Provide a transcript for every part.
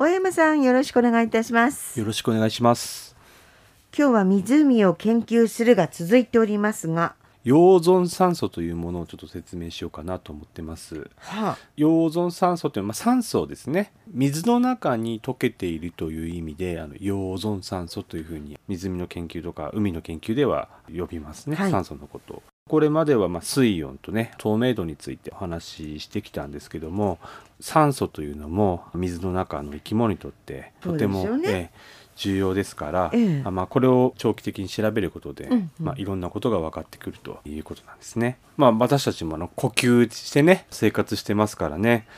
大山さんよろしくお願いいたします。よろしくお願いします。今日は湖を研究するが続いておりますが。溶存酸素というものをちょっと説明しようかなと思ってます。はあ。溶存酸素というのは、まあ、酸素ですね水の中に溶けているという意味であの溶存酸素というふうに湖の研究とか海の研究では呼びますね、はい。酸素のことをこれまではまあ水温とね透明度についてお話ししてきたんですけども酸素というのも水の中の生き物にとってとても、ね。ええ重要ですから、ええ。あまあ、これを長期的に調べることで、うんうん。まあ、いろんなことが分かってくるということなんですね。まあ、私たちもあの呼吸してね生活してますからね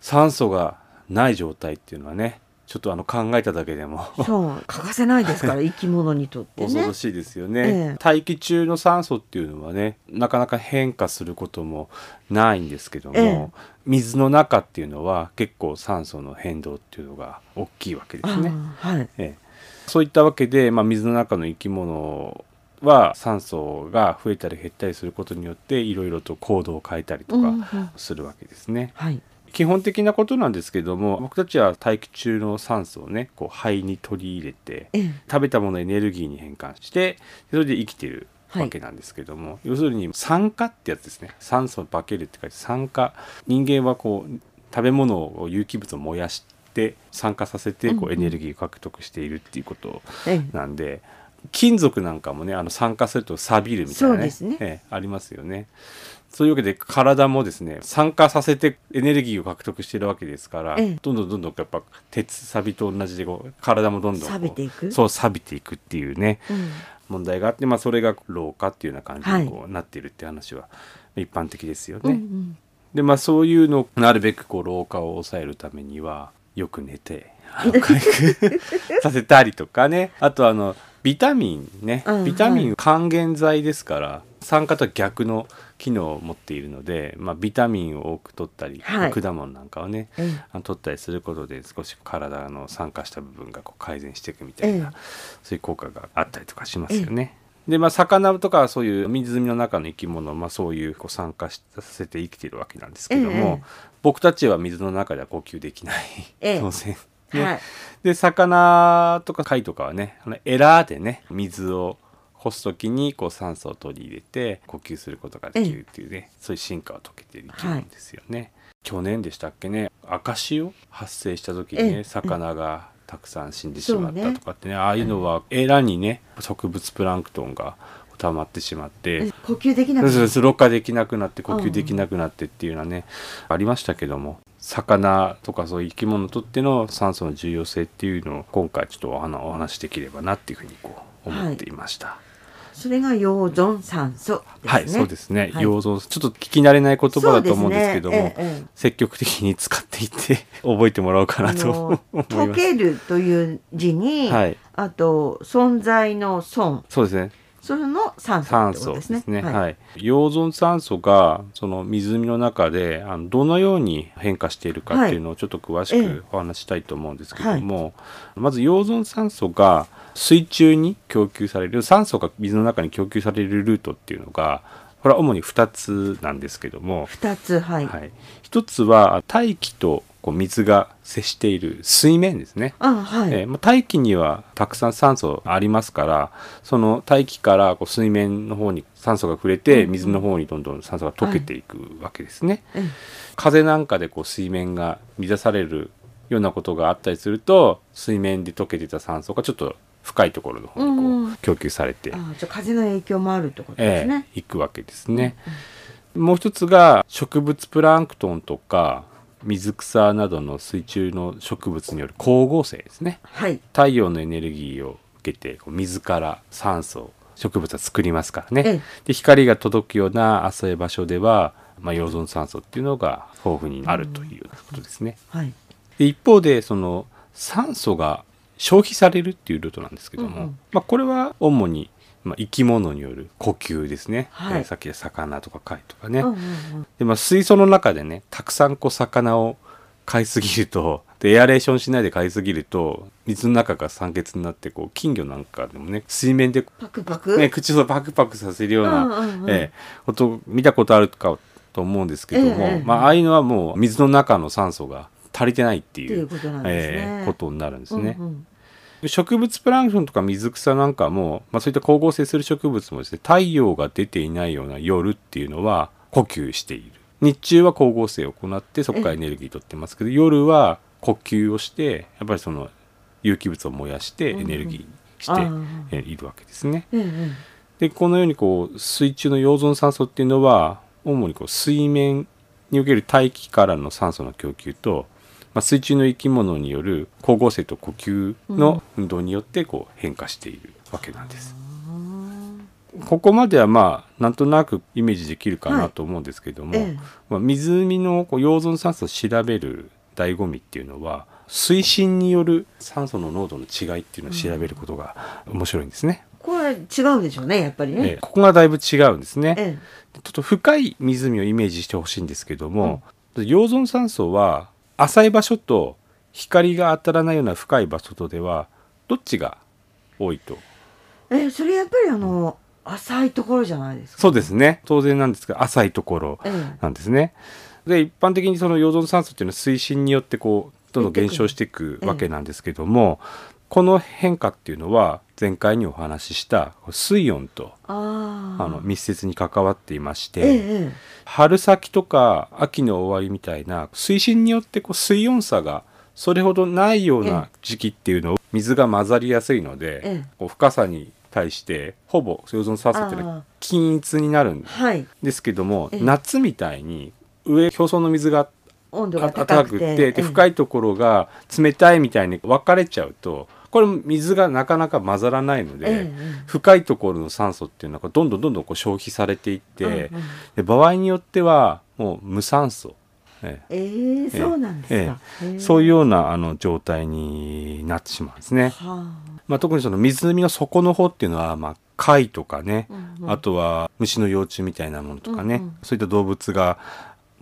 酸素がない状態っていうのはねちょっとあの考えただけでも。そう。欠かせないですから 生き物にとってね。恐ろしいですよね、ええ。大気中の酸素っていうのはねなかなか変化することもないんですけども、ええ。水の中っていうのは結構酸素の変動っていうのが大きいわけですね。はい。ええ。そういったわけで、まあ、水の中の生き物は酸素が増えたり減ったりすることによっていろいろと行動を変えたりとうんうん。かするわけですね。はい基本的なことなんですけども僕たちは大気中の酸素をねこう肺に取り入れてええ。食べたものをエネルギーに変換してそれで生きてるわけなんですけども、要するに酸化ってやつですね。酸素を化けるって書いて酸化。人間はこう食べ物を有機物を燃やして酸化させてこうんううん。エネルギーを獲得しているっていうことええ。なんで金属なんかもねあの酸化すると錆びるみたいなね。ね。ええありますよね。そういうわけで体もですね酸化させてエネルギーを獲得してるわけですから、ええ。どんどんどんどんやっぱ鉄錆びと同じでこう体もどんどん錆びていく。そう錆びていくっていうねうん。問題があって、まあ、それが老化っていうような感じはいにこうなっているって話は一般的ですようんうね。ん。でまあそういうのをなるべくこう老化を抑えるためにはよく寝てあの回復させたりとかね。あとあのビタミンね、うんビタミンは還元剤ですから酸化とは逆の機能を持っているので、まあ、ビタミンを多く取ったり、はい。果物なんかをねええあの取ったりすることで少し体の酸化した部分がこう改善していくみたいな、ええそういう効果があったりとかしますよね。でまあ魚とかそういう湖の中の生き物、まあ、そういうこう酸化させて生きているわけなんですけども、ええ僕たちは水の中では呼吸できない、ええ。当然。ね。はい。で魚とか貝とかはねあのエラーでね水を干す時にこう酸素を取り入れて呼吸することができるっていうね、そういう進化を遂げている生き物ですよね。去年でしたっけね赤潮発生した時にええ。ね魚がたくさん死んでしまったとかってねああいうのはエラにね植物プランクトンが溜まってしまって。え呼吸できなくなる？そうそうろ過できなくなって呼吸できなくなってっていうのはね、ありましたけども。魚とかそういう生き物にとっての酸素の重要性っていうのを今回ちょっとお話お話しできればなっていうふうにこう思っていました。それが溶存酸素ですね。はい、そうですね。はい。溶存ちょっと聞き慣れない言葉だと思うんですけども、ね。えええ積極的に使っていって 覚えてもらおうかなと思のいます。溶けるという字に、はい。あと存在の存そうですね。それの酸素酸ってこと素ですね。ですね。はい。溶存酸素がその湖の中であのどのように変化しているかっていうのをちょっと詳しええ。くお話ししたいと思うんですけども、まず溶存酸素が水中に供給される酸素が水の中に供給されるルートっていうのがこれは主に2つなんですけども、二つはい、はい、一つは大気とこう水が接している水面ですね。あはい、えーまあ、大気にはたくさん酸素ありますからその大気からこう水面の方に酸素が触れて水の方にどんどん酸素が溶けていくわけですね。ええ。風なんかでこう水面が乱されるようなことがあったりすると水面で溶けてた酸素がちょっと深いところの方にこうんうう供給されて、あじゃあ風の影響もあるってことですえね、え行くわけですね。もう一つが植物プランクトンとか水草などの水中の植物による光合成ですね。はい。太陽のエネルギーを受けて水から酸素を植物は作りますからね、ええ。で光が届くような浅い場所では、まあ、溶存酸素っていうのが豊富にあるということですね。はい。で一方でその酸素が消費されるっていうルートなんですけども、うんうん。まあ、これは主に、まあ、生き物による呼吸ですね、はい。えーさっきの魚とか貝とかね、うんうんうん。で、まあ、水槽の中でねたくさんこう魚を飼いすぎると でエアレーションしないで飼いすぎると水の中が酸欠になってこう金魚なんかでもね水面で、パクパク、ね、口をパクパクさせるような、うんうんうん。ええこと見たことあるかと思うんですけども、ええ。まあ、ああいうのはもう水の中の酸素が足りてないっていうことなんですね。えーことになるんですね。うんうん植物プランクトンとか水草なんかも、まあ、そういった光合成する植物もですね太陽が出ていないような夜っていうのは呼吸している。日中は光合成を行ってそこからエネルギー取ってますけど夜は呼吸をしてやっぱりその有機物を燃やしてエネルギーにして、いるわけですね。うんうんでこのようにこう水中の溶存酸素っていうのは主にこう水面における大気からの酸素の供給と、まあ、水中の生き物による光合成と呼吸の運動によってこう変化しているわけなんです。ここまではまあなんとなくイメージできるかはないと思うんですけども、ええまあ、湖のこう溶存酸素を調べる醍醐味っていうのは水深による酸素の濃度の違いっていうのを調べることが面白いんですね。これ違うでしょうねやっぱりええね。ここがだいぶ違うんですね。えちょっと深い湖をイメージしてほしいんですけども、溶存酸素は浅い場所と光が当たらないような深い場所とではどっちが多いと？ええそれやっぱりあの浅いところじゃないですか？そうですね当然なんですが浅いところええなんですね。で一般的にその溶存酸素っていうのは水深によってこうどんどん減少していくわけなんですけども、この変化っていうのは前回にお話しした水温とあの密接に関わっていまして、えええ春先とか秋の終わりみたいな水深によってこう水温差がそれほどないような時期っていうのを水が混ざりやすいので、ええ。こう深さに対してほぼ溶存酸素っていうのはああ均一になるんですけども、ええ。夏みたいに上表層の水が温度が暖高くてかくてで深いいところが冷たいみたいに分かれちゃうとこれ水がなかなか混ざらないので、えええ深いところの酸素っていうのがどんどんどんどんこう消費されていって、うんうん。で場合によってはもう無酸素、ええ。えそうなんですか。えへえ。そういうようなあの状態になってしまうんですね。はまあ、特にその湖の底の方っていうのは、まあ、貝とかね、うんうん。あとは虫の幼虫みたいなものとかね、うんうん。そういった動物が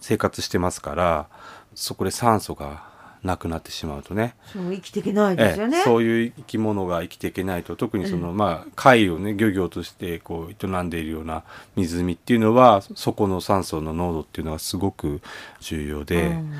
生活してますからそこで酸素がなくなってしまうとね。あそう生きていけないですよね。ええそういう生き物が生きていけないと特にその、まあ貝をね漁業としてこう営んでいるような湖っていうのはそこの酸素の濃度っていうのがすごく重要で、うん。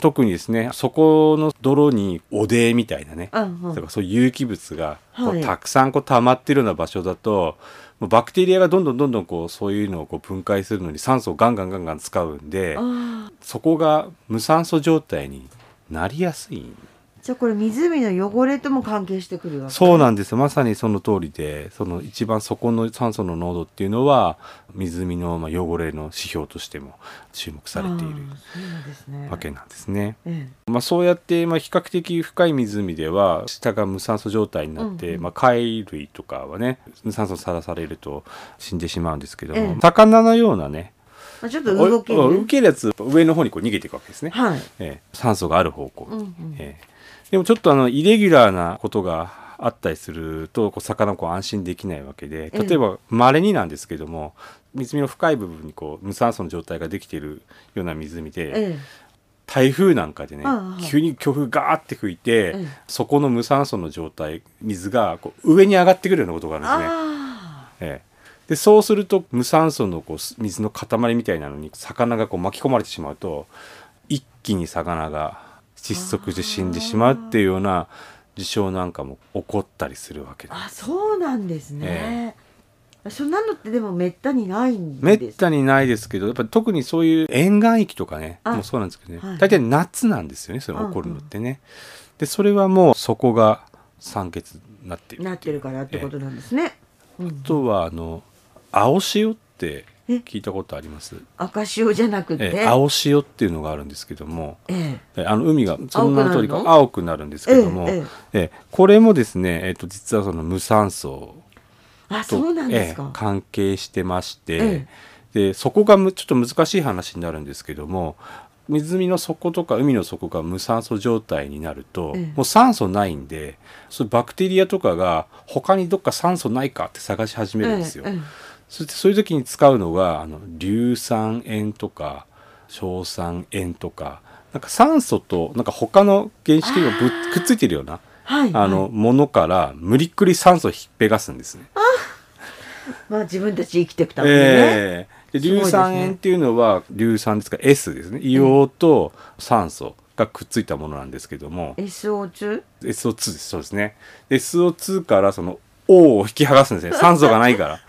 特にですねそこの泥におでみたいなね、うんうん。だからそういう有機物がこうはい。たくさんこう溜まってるような場所だとバクテリアがどんどんどんどんこうそういうのをこう分解するのに酸素をガンガンガンガン使うんでそこが無酸素状態になりやすい。んじゃあこれ湖の汚れとも関係してくるわけそうなんですまさにその通りでその一番底の酸素の濃度っていうのは湖のまあ汚れの指標としても注目されているああそうなんですね。わけなんですね。えまあ、そうやってまあ比較的深い湖では下が無酸素状態になって、うんうん。まあ、貝類とかはね無酸素にさらされると死んでしまうんですけども、ええ。魚のようなねまあ、ちょっと動ける、けるやつ上の方にこう逃げていくわけですね、はい、ええ。酸素がある方向、うんうん。ええ。でもちょっとあのイレギュラーなことがあったりするとこう魚こう安心できないわけでええ。例えばまれになんですけども湖の深い部分にこう無酸素の状態ができているような湖で、え台風なんかでね急に強風ガーって吹いて、ええ。そこの無酸素の状態水がこう上に上がってくるようなことがあえるんですね。あ。ええでそうすると無酸素のこう水の塊みたいなのに魚がこう巻き込まれてしまうと一気に魚が窒息して死んでしまうっていうような事象なんかも起こったりするわけああです。そうなんですね、そんなのってでもめったにないんですめったにないですけどやっぱり特にそういう沿岸域とかねあもうそうなんですけどね、はい。大体夏なんですよねそれ起こるのってね。でそれはもうそこが酸欠になっているなってるからってことなんですね、うん。あとはあの青潮ってえ？聞いたことあります？赤潮じゃなくて、え青潮っていうのがあるんですけども。ええ。えあの海がその名の通りか青くなるんですけども、ええええ。これもですね、えっと実はその無酸素とあそうなんですえかえ、関係してまして、えでそこがむちょっと難しい話になるんですけども湖の底とか海の底が無酸素状態になると、ええ。もう酸素ないんでそバクテリアとかが他にどっか酸素ないかって探し始めるんですよ。えええそしてそういう時に使うのがあの硫酸塩とか硝酸塩とかなんか酸素となんか他の原子系がぶっくっついてるようなはいあの、はいものから無理っくり酸素をひっぺがすんですね。まあ自分たち生きていくためにね、ええ。で硫酸塩っていうのは硫酸ですから S ですね。硫黄と酸素がくっついたものなんですけども。SO2? SO2 ですそうですね。SO2 からその O を引き剥がすんですね。酸素がないから。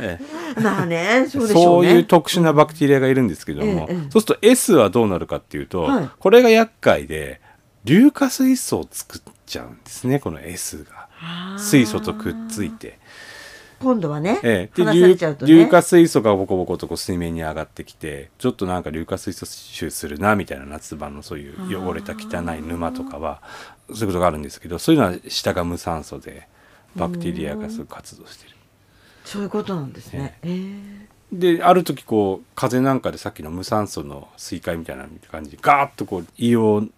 え えまあねそうでしょそううねいう特殊なバクテリアがいるんですけども、ええええ。そうすると S はどうなるかっていうと、はい。これが厄介で硫化水素を作っちゃうんですねこの S が。水素とくっついて、今度はね、ええ。で話されちゃうとね。硫化水素がボコボコとこう水面に上がってきてちょっとなんか硫化水素臭するなみたいな夏場のそういう汚れた汚い沼とかはそういうことがあるんですけどそういうのは下が無酸素でバクテリアがすごく活動してる。そういうことなんですね、ええ。である時こう風なんかでさっきの無酸素の水海みたいな感じでガーッとこう硫黄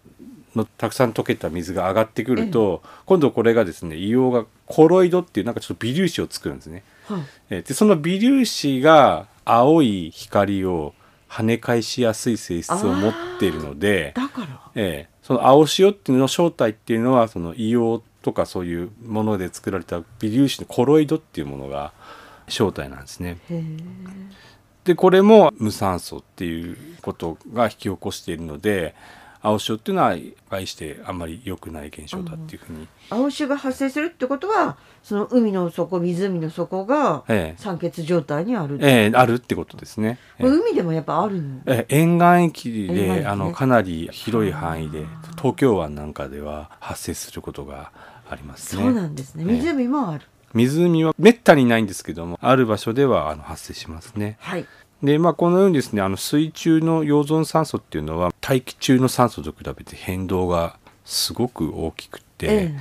のたくさん溶けた水が上がってくると、今度これがですね硫黄がコロイドっていうなんかちょっと微粒子を作るんですね。はい。えーでその微粒子が青い光を跳ね返しやすい性質を持っているので、だから。えーその青潮っていうのの正体っていうのはその硫黄とかそういうもので作られた微粒子のコロイドっていうものが正体なんですね。でこれも無酸素っていうことが引き起こしているので青潮っていうのは概してあんまり良くない現象だっていうふうに、青潮が発生するってことはその海の底湖の底がええ。酸欠状態にある、ええあるってことですね。ええ。海でもやっぱあるの？ええ沿岸域沿岸域ね。であのかなり広い範囲で東京湾なんかでは発生することがありますね。そうなんですねええ湖もある、湖はめったにないんですけどもある場所ではあの発生しますね。はいでまあこのようにですねあの水中の溶存酸素っていうのは大気中の酸素と比べて変動がすごく大きくて、ええ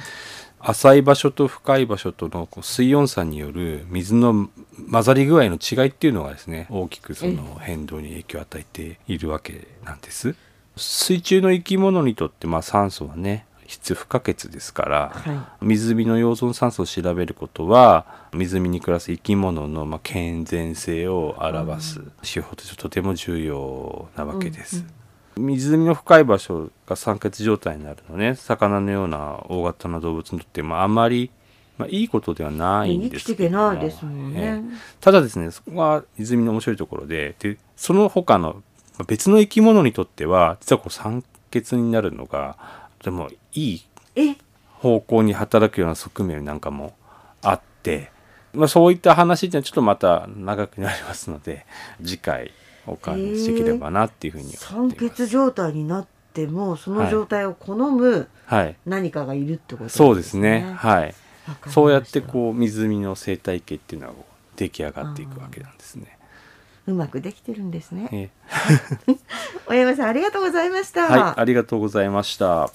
浅い場所と深い場所との水温差による水の混ざり具合の違いっていうのがですね大きくその変動に影響を与えているわけなんです。水中の生き物にとってまあ酸素はね必要不可欠ですから、は湖の溶存酸素を調べることは湖に暮らす生き物のまあ健全性を表す指標としてとても重要なわけです。湖の深い場所が酸欠状態になるのね。魚のような大型な動物にとって、まあ、あんまり、まあ、いいことではないん生ですけないですもんね、ええ。ただですねそこが泉の面白いところででその他のまあ別の生き物にとっては実はこう酸欠になるのがとてもいいえ方向に働くような側面なんかもあって、まあ、そういった話ってちょっとまた長くなりますので次回お話ししていければなっていうふうに思酸っています。欠状態になってもその状態を好むはい、何かがいるってことですね、そうですね。はい。そうやってこう湖の生態系っていうのは出来上がっていくわけなんですね。うまくできてるんですねえ小 山さんありがとうございました、はい、ありがとうございました。